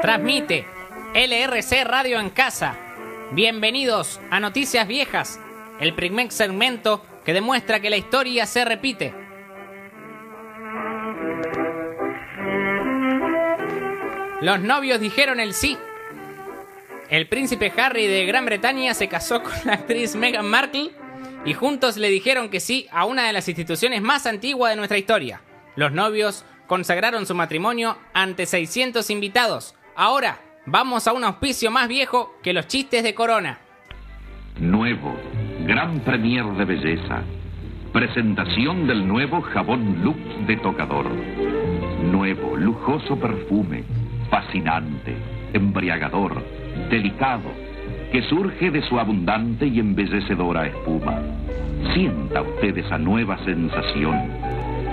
Transmite LRC Radio en casa. Bienvenidos a Noticias Viejas, el primer segmento que demuestra que la historia se repite. Los novios dijeron el sí. El príncipe Harry de Gran Bretaña se casó con la actriz Meghan Markle y juntos le dijeron que sí a una de las instituciones más antiguas de nuestra historia. Los novios consagraron su matrimonio ante 600 invitados. Ahora vamos a un auspicio más viejo que los chistes de Corona. Nuevo, gran premier de belleza. Presentación del nuevo jabón Lux de tocador. Nuevo, lujoso perfume, fascinante, embriagador, delicado, que surge de su abundante y embellecedora espuma. Sienta usted esa nueva sensación.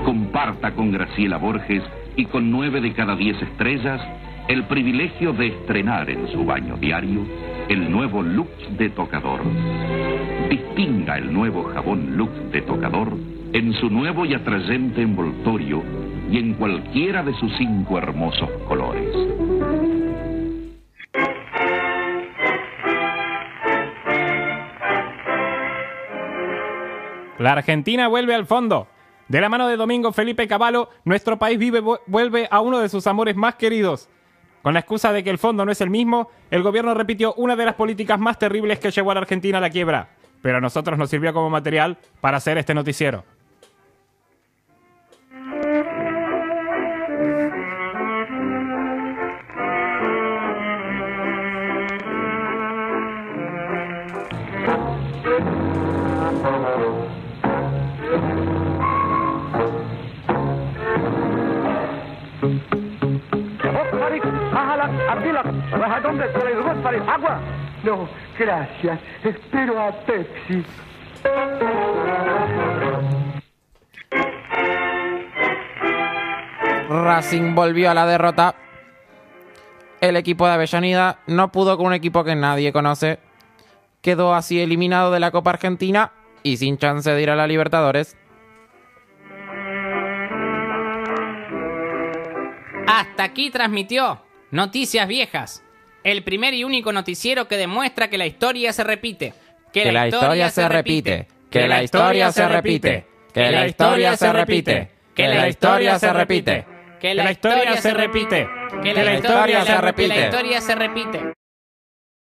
Comparta con Graciela Borges y con nueve de cada diez estrellas el privilegio de estrenar en su baño diario el nuevo Lux de tocador. Distinga el nuevo jabón Lux de tocador en su nuevo y atrayente envoltorio y en cualquiera de sus cinco hermosos colores. La Argentina vuelve al fondo. De la mano de Domingo Felipe Cavallo, nuestro país vive, vuelve a uno de sus amores más queridos. Con la excusa de que el fondo no es el mismo, el gobierno repitió una de las políticas más terribles que llevó a la Argentina a la quiebra. Pero a nosotros nos sirvió como material para hacer este noticiero. ¿Agua? No, gracias. Espero a Pepsi. Racing volvió a la derrota. El equipo de Avellaneda no pudo con un equipo que nadie conoce. Quedó así eliminado de la Copa Argentina y sin chance de ir a la Libertadores. Hasta aquí transmitió Noticias Viejas, el primer y único noticiero que demuestra que la historia se repite. Que, la, historia, se repite. Que la historia se repite. Que la historia se repite. Que la historia se repite. Que la historia se repite. Que la historia se repite. Que la historia se repite.